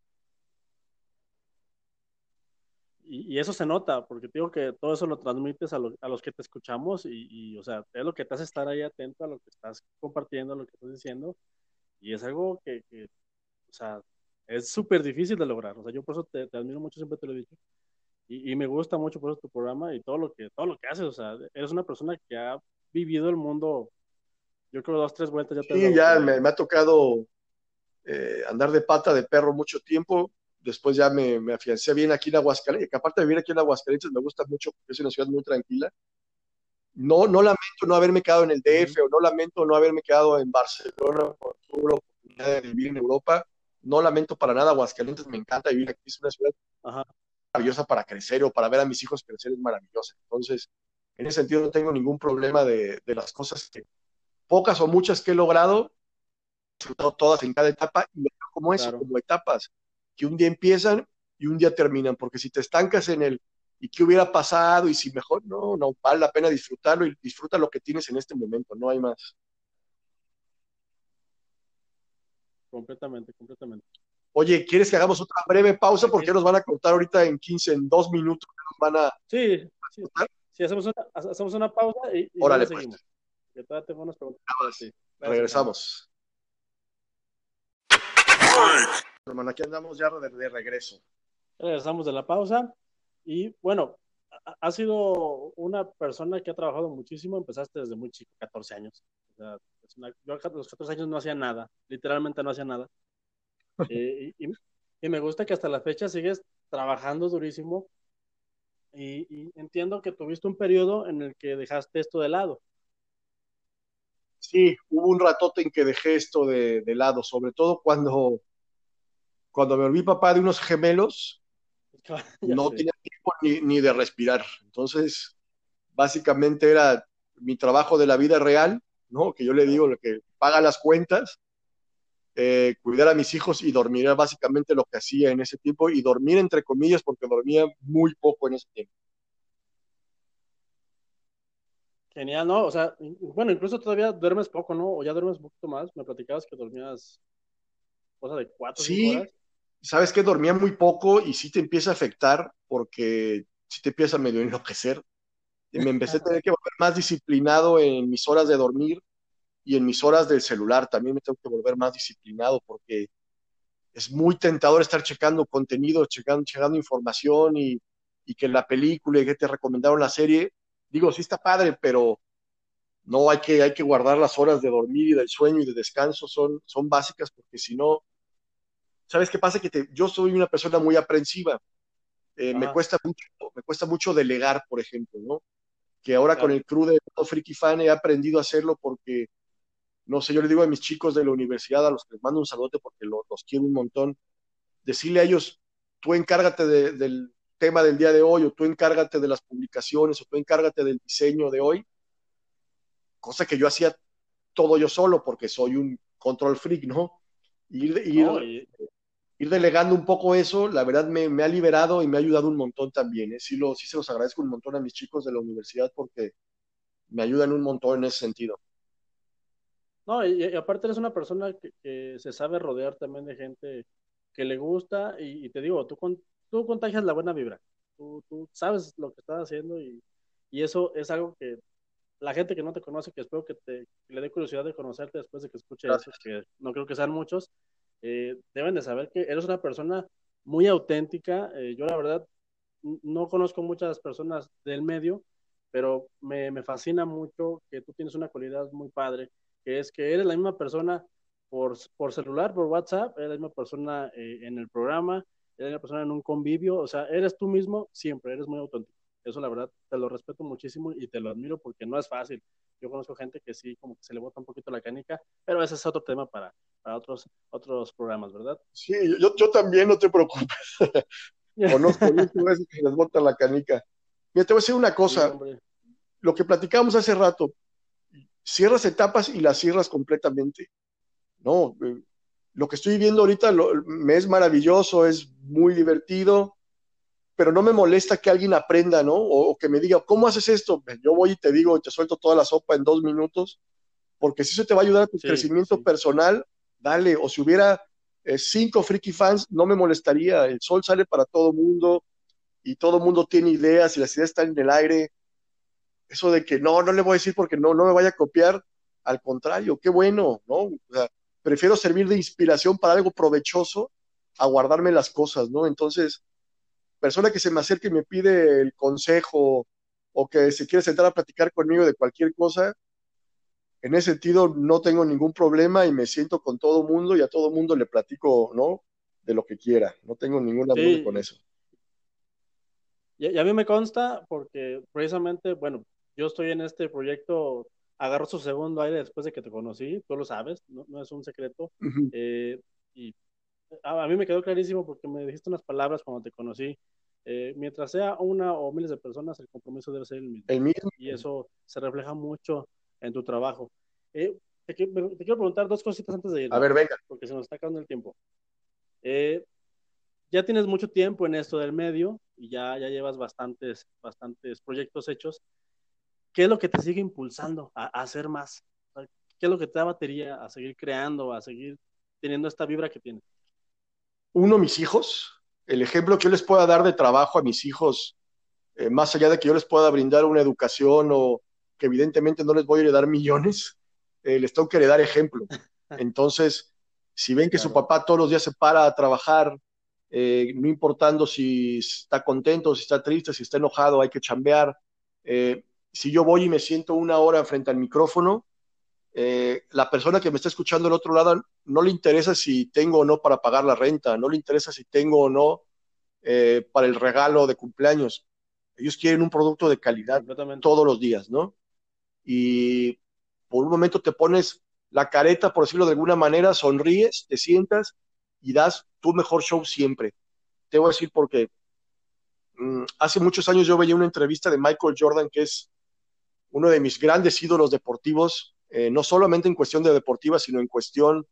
Y, eso se nota, porque digo que todo eso lo transmites a, a los que te escuchamos y, o sea, es lo que te hace estar ahí atento a lo que estás compartiendo, a lo que estás diciendo, y es algo que, o sea, es súper difícil de lograr, o sea, yo por eso te, admiro mucho, siempre te lo he dicho, y, me gusta mucho por eso tu programa y todo lo que, todo lo que haces, o sea, eres una persona que ha vivido el mundo, yo creo dos, tres vueltas ya te Sí, ya me, me, ha tocado eh, andar de pata de perro mucho tiempo, después ya me, me afiancé bien aquí en Aguascalientes, que aparte de vivir aquí en Aguascalientes me gusta mucho porque es una ciudad muy tranquila. No, no lamento no haberme quedado en el DF o no lamento no haberme quedado en Barcelona por tuve la oportunidad de vivir en Europa. No lamento para nada Aguascalientes, me encanta vivir aquí, es una ciudad maravillosa para crecer o para ver a mis hijos crecer, es maravillosa. Entonces, en ese sentido no tengo ningún problema de, de las cosas que, pocas o muchas que he logrado, disfrutado todas en cada etapa y como eso, como etapas que un día empiezan y un día terminan, porque si te estancas en el y qué hubiera pasado y si mejor, no, no, vale la pena disfrutarlo y disfruta lo que tienes en este momento, no hay más. Completamente, completamente. Oye, ¿quieres que hagamos otra breve pausa? Porque nos van a contar ahorita en 15, en dos minutos. Nos van a. Sí, sí. sí hacemos, una, hacemos una pausa y, y Órale, pues. Sí, Regresamos. Hermano, aquí andamos ya de, regreso. Regresamos de la pausa. Y bueno, ha sido una persona que ha trabajado muchísimo. Empezaste desde muy chico, 14 años. yo a los 14 años no hacía nada, literalmente no hacía nada. Eh, y, me gusta que hasta la fecha sigues trabajando durísimo. Y, entiendo que tuviste un periodo en el que dejaste esto de lado. Sí, hubo un ratote en que dejé esto de, de lado, sobre todo cuando cuando me volví papá de unos gemelos, no tenía tiempo ni, de respirar. Entonces, básicamente era mi trabajo de la vida real, ¿no? Que yo le digo, lo que paga las cuentas, eh, cuidar a mis hijos y dormir era básicamente lo que hacía en ese tiempo y dormir entre comillas porque dormía muy poco en ese tiempo. Genial, ¿no? O sea, bueno, incluso todavía duermes poco, ¿no? O ya duermes un poquito más. Me platicabas que dormías cosa de cuatro sí, horas sabes que dormía muy poco y sí te empieza a afectar porque sí te empieza a medio enloquecer. Y me empecé a tener que volver más disciplinado en mis horas de dormir y en mis horas del celular. También me tengo que volver más disciplinado porque es muy tentador estar checando contenido, checando, checando información y, y que la película y que te recomendaron la serie. Digo, sí está padre, pero no hay que, hay que guardar las horas de dormir y del sueño y de descanso, son, son básicas porque si no, ¿Sabes qué pasa? Que yo soy una persona muy aprensiva. Eh, me, cuesta mucho, me cuesta mucho delegar, por ejemplo, ¿no? Que ahora con el crew de Freaky Fan he aprendido a hacerlo porque, no sé, yo le digo a mis chicos de la universidad, a los que les mando un saludo porque los, quiero un montón, decirle a ellos, tú encárgate del tema del día de hoy, o tú encárgate de las publicaciones, o tú encárgate del diseño de hoy, cosa que yo hacía todo yo solo porque soy un control freak, ¿no? Ir, ir, ir delegando un poco eso, la verdad me, ha liberado y me ha ayudado un montón también. ¿eh? Sí, lo, sí se los agradezco un montón a mis chicos de la universidad porque me ayudan un montón en ese sentido. No, y, aparte eres una persona que, se sabe rodear también de gente que le gusta y, te digo, tú, tú contagias la buena vibra, tú, tú sabes lo que estás haciendo y, y, eso es algo que la gente que no te conoce, que espero que, te, le dé curiosidad de conocerte después de que escuche eso, que no creo que sean muchos, eh, deben de saber que eres una persona muy auténtica. Eh, yo la verdad no conozco muchas personas del medio, pero me, fascina mucho que tú tienes una cualidad muy padre, que es que eres la misma persona por, por celular, por WhatsApp, eres la misma persona eh, en el programa, eres la misma persona en un convivio, o sea, eres tú mismo siempre, eres muy auténtico. Eso la verdad te lo respeto muchísimo y te lo admiro porque no es fácil. Yo conozco gente que sí, como que se le bota un poquito la canica, pero ese es otro tema para, para otros, otros programas, ¿verdad? Sí, yo, yo también, no te preocupes. conozco muchas que les bota la canica. Mira, te voy a decir una cosa. lo que platicamos hace rato, cierras etapas y las cierras completamente. No, eh, lo que estoy viendo ahorita me es maravilloso, es muy divertido pero no me molesta que alguien aprenda, ¿no? O, que me diga, ¿cómo haces esto? Yo voy y te digo, te suelto toda la sopa en dos minutos, porque si eso te va a ayudar a tu crecimiento personal, dale. O si hubiera eh, cinco freaky fans, no me molestaría. El sol sale para todo mundo y todo mundo tiene ideas y las ideas están en el aire. Eso de que no, no le voy a decir porque no, no me vaya a copiar, al contrario, qué bueno, ¿no? O sea, prefiero servir de inspiración para algo provechoso a guardarme las cosas, ¿no? Entonces, persona que se me acerque y me pide el consejo o que se quiere sentar a platicar conmigo de cualquier cosa, en ese sentido no tengo ningún problema y me siento con todo mundo y a todo mundo le platico, ¿no? De lo que quiera, no tengo ninguna duda con eso. Y, a mí me consta porque precisamente, bueno, yo estoy en este proyecto, agarro su segundo aire después de que te conocí, tú lo sabes, no, es un secreto. Eh, y a, mí me quedó clarísimo porque me dijiste unas palabras cuando te conocí. Eh, mientras sea una o miles de personas, el compromiso debe ser el mismo. El mismo. Y eso se refleja mucho en tu trabajo. Eh, te, quiero preguntar dos cositas antes de ir. A ver, venga. Porque se nos está acabando el tiempo. Eh, ya tienes mucho tiempo en esto del medio y ya, ya llevas bastantes, bastantes proyectos hechos. ¿Qué es lo que te sigue impulsando a, hacer más? ¿Qué es lo que te da batería a seguir creando, a seguir teniendo esta vibra que tienes? Uno, mis hijos. El ejemplo que yo les pueda dar de trabajo a mis hijos, eh, más allá de que yo les pueda brindar una educación o, que evidentemente no les voy a heredar millones, eh, les tengo que heredar ejemplo. Entonces, si ven que su papá todos los días se para a trabajar, eh, no importando si está contento, si está triste, si está enojado, hay que chambear. Eh, si yo voy y me siento una hora frente al micrófono, la persona que me está escuchando al otro lado no le interesa si tengo o no para pagar la renta, no le interesa si tengo o no para el regalo de cumpleaños. Ellos quieren un producto de calidad todos los días, ¿no? y por un momento te pones la careta, por decirlo de alguna manera, sonríes, te sientas y das tu mejor show siempre. Te voy a decir porque mm, hace muchos años yo veía una entrevista de Michael Jordan, que es uno de mis grandes ídolos deportivos, eh, no solamente en cuestión de deportiva, sino en cuestión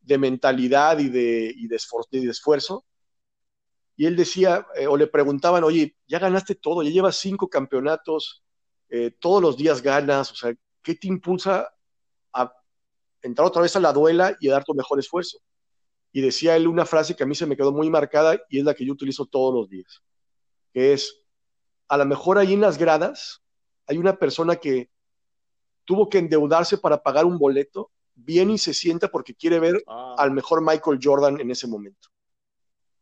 de mentalidad y de, y de, esfuerzo, y él decía, eh, o le preguntaban, oye, ya ganaste todo, ya llevas cinco campeonatos, eh, todos los días ganas, o sea, ¿qué te impulsa a entrar otra vez a la duela y a dar tu mejor esfuerzo? Y decía él una frase que a mí se me quedó muy marcada y es la que yo utilizo todos los días, que es, a lo mejor ahí en las gradas hay una persona que tuvo que endeudarse para pagar un boleto, viene y se sienta porque quiere ver ah. al mejor Michael Jordan en ese momento.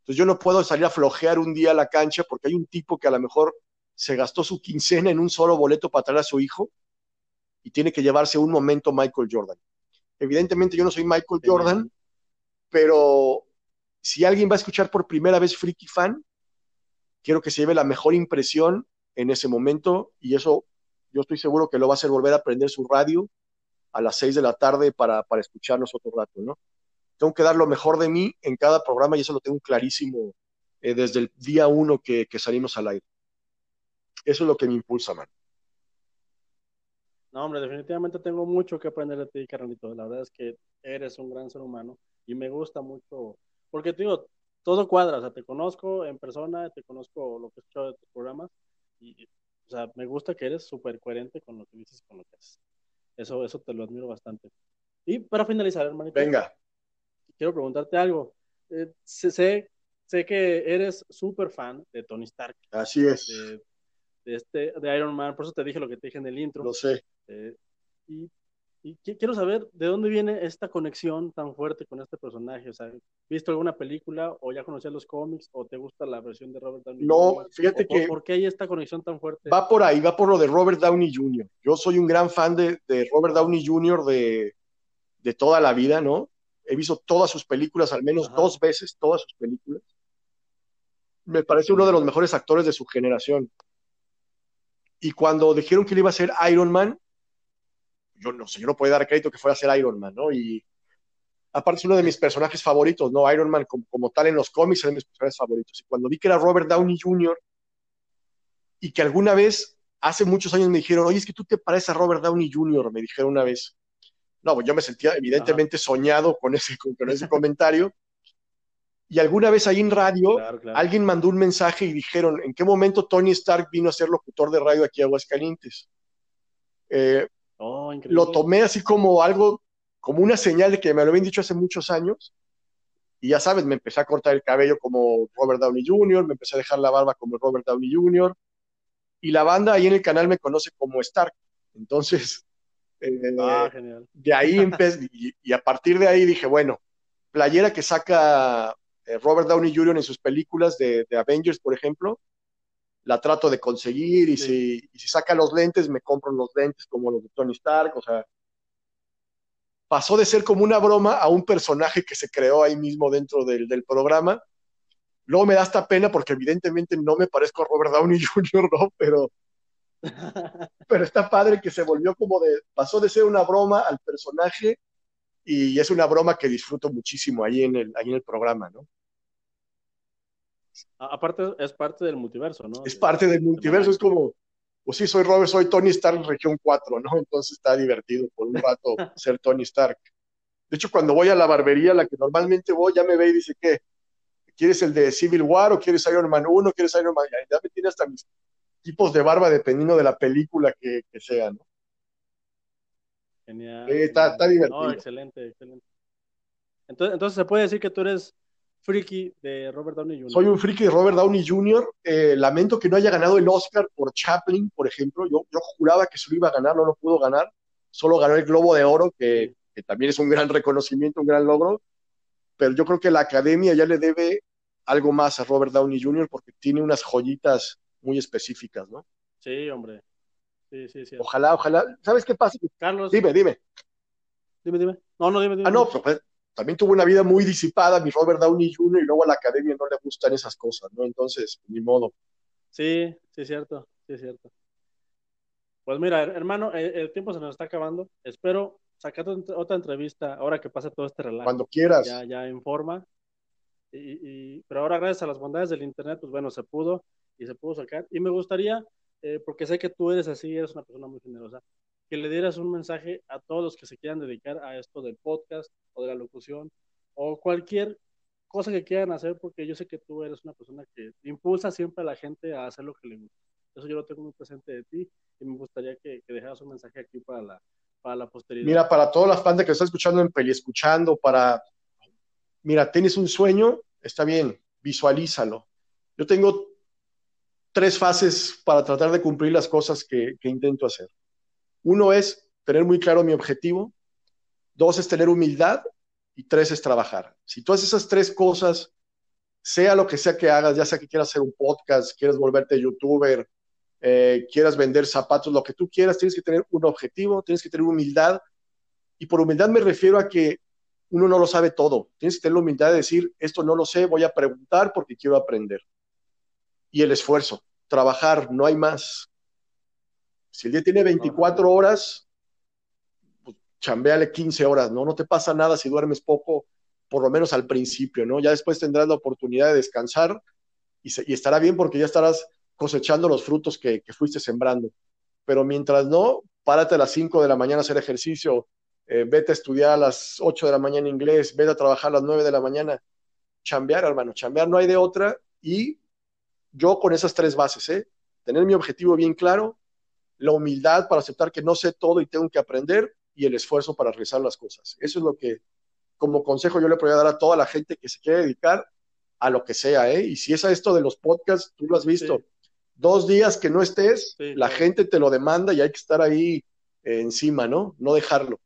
Entonces yo no puedo salir a flojear un día a la cancha porque hay un tipo que a lo mejor se gastó su quincena en un solo boleto para traer a su hijo y tiene que llevarse un momento Michael Jordan. Evidentemente yo no soy Michael Jordan, pero si alguien va a escuchar por primera vez Freaky Fan, quiero que se lleve la mejor impresión en ese momento y eso yo estoy seguro que lo va a hacer volver a prender su radio a las seis de la tarde para, para escucharnos otro rato, ¿no? Tengo que dar lo mejor de mí en cada programa y eso lo tengo clarísimo eh, desde el día uno que salimos al aire. Eso es lo que me impulsa, man. No, hombre, definitivamente tengo mucho que aprender de ti, Carlito. La verdad es que eres un gran ser humano y me gusta mucho, porque te digo, todo cuadra, o sea, te conozco en persona, te conozco lo que he escuchado de tus programas y, o sea, me gusta que eres súper coherente con lo que dices y con lo que haces. Eso, eso te lo admiro bastante. Y para finalizar, hermanito. Venga. Quiero preguntarte algo. Eh, sé, sé, que eres súper fan de Tony Stark. Así es de, este, de Iron Man, por eso te dije lo que te dije en el intro. Lo sé. Eh, y, quiero saber de dónde viene esta conexión tan fuerte con este personaje. O sea, ¿visto alguna película o ya conocías los cómics o te gusta la versión de Robert Downey No, fíjate que. Por, qué hay esta conexión tan fuerte? Va por ahí, va por lo de Robert Downey Jr. Yo soy un gran fan de, Robert Downey Jr. De, de, toda la vida, ¿no? He visto todas sus películas, al menos dos veces, todas sus películas. Me parece uno de los mejores actores de su generación. Y cuando dijeron que él iba a ser Iron Man, yo no sé, yo no podía dar crédito que fuera a ser Iron Man, ¿no? Y aparte es uno de mis personajes favoritos, ¿no? Iron Man como, tal en los cómics es de mis personajes favoritos. Y cuando vi que era Robert Downey Jr. y que alguna vez, hace muchos años me dijeron, oye, es que tú te pareces a Robert Downey Jr., me dijeron una vez. No, pues yo me sentía evidentemente soñado con ese, con ese comentario y alguna vez ahí en radio alguien mandó un mensaje y dijeron, ¿en qué momento Tony Stark vino a ser locutor de radio aquí a Aguascalientes? Eh, oh, lo tomé así como algo, como una señal de que me lo habían dicho hace muchos años. Y ya sabes, me empecé a cortar el cabello como Robert Downey Jr., me empecé a dejar la barba como Robert Downey Jr. Y la banda ahí en el canal me conoce como Stark. Entonces, eh, ah, de ahí empecé, y, a partir de ahí dije, bueno, playera que saca eh, Robert Downey Jr. en sus películas de, Avengers, por ejemplo, la trato de conseguir y, si, y si saca los lentes, me compro los lentes como los de Tony Stark, o sea, pasó de ser como una broma a un personaje que se creó ahí mismo dentro del, programa. Luego me da esta pena porque evidentemente no me parezco a Robert Downey Jr., ¿no? Pero, pero está padre que se volvió como de, pasó de ser una broma al personaje y es una broma que disfruto muchísimo ahí en el, ahí en el programa, ¿no? Aparte, es parte del multiverso, ¿no? Es parte del multiverso, es como, pues sí, soy Robert, soy Tony Stark región 4, ¿no? Entonces está divertido por un rato ser Tony Stark. De hecho, cuando voy a la barbería, la que normalmente voy, ya me ve y dice que, ¿quieres el de Civil War o quieres Iron Man 1? ¿Quieres Iron Man? Ya me tiene hasta mis tipos de barba dependiendo de la película que, sea, ¿no? Genial. está, divertido. excelente, excelente. Entonces, entonces se puede decir que tú eres friki de Robert Downey Jr. Soy un friki de Robert Downey Jr. Eh, lamento que no haya ganado el Oscar por Chaplin, por ejemplo. Yo, yo juraba que se lo iba a ganar, no lo pudo ganar. Solo ganó el Globo de Oro, que, también es un gran reconocimiento, un gran logro. Pero yo creo que la academia ya le debe algo más a Robert Downey Jr. porque tiene unas joyitas muy específicas, ¿no? Sí, hombre. Sí, sí, sí. Ojalá, ojalá. ¿Sabes qué pasa? Carlos. Dime, dime. Dime, dime. No, no, dime, dime. Ah, no, pues, también tuvo una vida muy disipada, mi Robert Downey Jr., y luego a la academia no le gustan esas cosas, ¿no? Entonces, ni modo. Sí, sí es cierto, sí es cierto. Pues mira, hermano, el, tiempo se nos está acabando. Espero sacar otra entrevista ahora que pase todo este relato. Cuando quieras. Ya, ya en forma. Y, pero ahora gracias a las bondades del internet, pues bueno, se pudo y se pudo sacar. Y me gustaría, eh, porque sé que tú eres así, eres una persona muy generosa, que le dieras un mensaje a todos los que se quieran dedicar a esto del podcast o de la locución o cualquier cosa que quieran hacer, porque yo sé que tú eres una persona que impulsa siempre a la gente a hacer lo que le gusta. Eso yo lo tengo muy presente de ti y me gustaría que, dejaras un mensaje aquí para la, para la posteridad. Mira, para todas las bandas que están escuchando en Peli Escuchando, para, mira, tienes un sueño, está bien, visualízalo. Yo tengo tres fases para tratar de cumplir las cosas que intento hacer. Uno es tener muy claro mi objetivo, dos es tener humildad y tres es trabajar. Si tú haces esas tres cosas, sea lo que sea que hagas, ya sea que quieras hacer un podcast, quieres volverte youtuber, eh, quieras vender zapatos, lo que tú quieras, tienes que tener un objetivo, tienes que tener humildad. Y por humildad me refiero a que uno no lo sabe todo. Tienes que tener la humildad de decir, esto no lo sé, voy a preguntar porque quiero aprender. Y el esfuerzo, trabajar, no hay más. Si el día tiene 24 horas, pues chambeale 15 horas, ¿no? No te pasa nada si duermes poco, por lo menos al principio, ¿no? Ya después tendrás la oportunidad de descansar y, estará bien porque ya estarás cosechando los frutos que, fuiste sembrando. Pero mientras no, párate a las 5 de la mañana a hacer ejercicio, eh, vete a estudiar a las 8 de la mañana inglés, vete a trabajar a las 9 de la mañana. Chambear, hermano, chambear no hay de otra. Y yo con esas tres bases, ¿eh? Tener mi objetivo bien claro, la humildad para aceptar que no sé todo y tengo que aprender y el esfuerzo para realizar las cosas. Eso es lo que como consejo yo le podría dar a toda la gente que se quiere dedicar a lo que sea, ¿eh? Y si es a esto de los podcasts, tú lo has visto, dos días que no estés, la gente te lo demanda y hay que estar ahí eh, encima, ¿no? No dejarlo.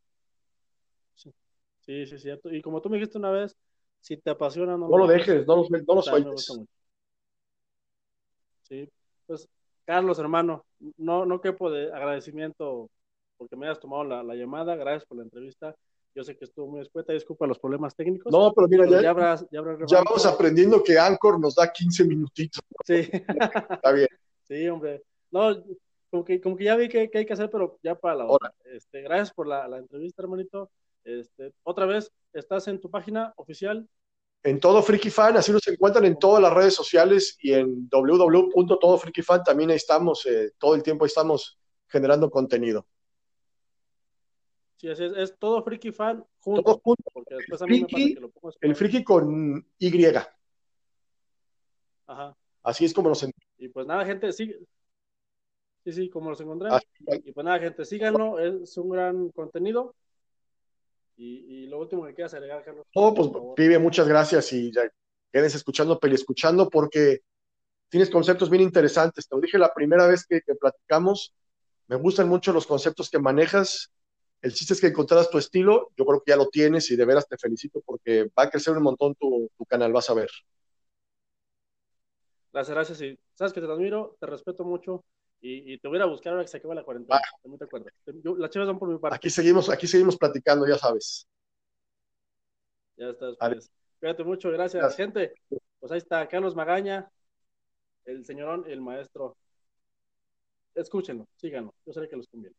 Sí, sí, sí, cierto. Y como tú me dijiste una vez, si te apasiona, no, lo dejes, no lo, no lo sueltes. Sí, pues Carlos, hermano, no, no quepo de agradecimiento porque me hayas tomado la, llamada, gracias por la entrevista. Yo sé que estuvo muy escueta, disculpa los problemas técnicos. No, pero mira, ya, ya, vamos aprendiendo que Anchor nos da 15 minutitos. Sí. Está bien. Sí, hombre. No, como que, como que ya vi que, hay que hacer, pero ya para la hora. Este, gracias por la, la entrevista, hermanito. Este, otra vez, ¿estás en tu página oficial? En Todo Freaky Fan, así nos encuentran en todas las redes sociales y en www.todofreakyfan también estamos, eh, todo el tiempo estamos generando contenido. Sí, así es, es todo Freaky Fan junto. Porque después a mí me pasa que lo pongo el Freaky con Y. Ajá. Así es como nos encontramos. Y pues nada, gente, sí. Sí, sí, como los encontré. y pues nada, gente, síganlo, es un gran contenido. Y, lo último que quieras agregar, Carlos. Oh, pues, Pibe, muchas gracias y ya quedes escuchando, peli escuchando, porque tienes conceptos bien interesantes. Te lo dije la primera vez que, platicamos. Me gustan mucho los conceptos que manejas. El chiste es que encontraras tu estilo. Yo creo que ya lo tienes y de veras te felicito porque va a crecer un montón tu, canal, vas a ver. Gracias, gracias. Y sabes que te admiro, te respeto mucho y, te voy a buscar ahora que se acabe la cuarentena. te acuerdo. las chivas van por mi parte. Aquí seguimos, aquí seguimos platicando, ya sabes. Ya estás. Pues. Cuídate mucho, gracias, gente. Pues ahí está Carlos Magaña, el señorón, el maestro. Escúchenlo, síganlo. Yo sé que los conviene.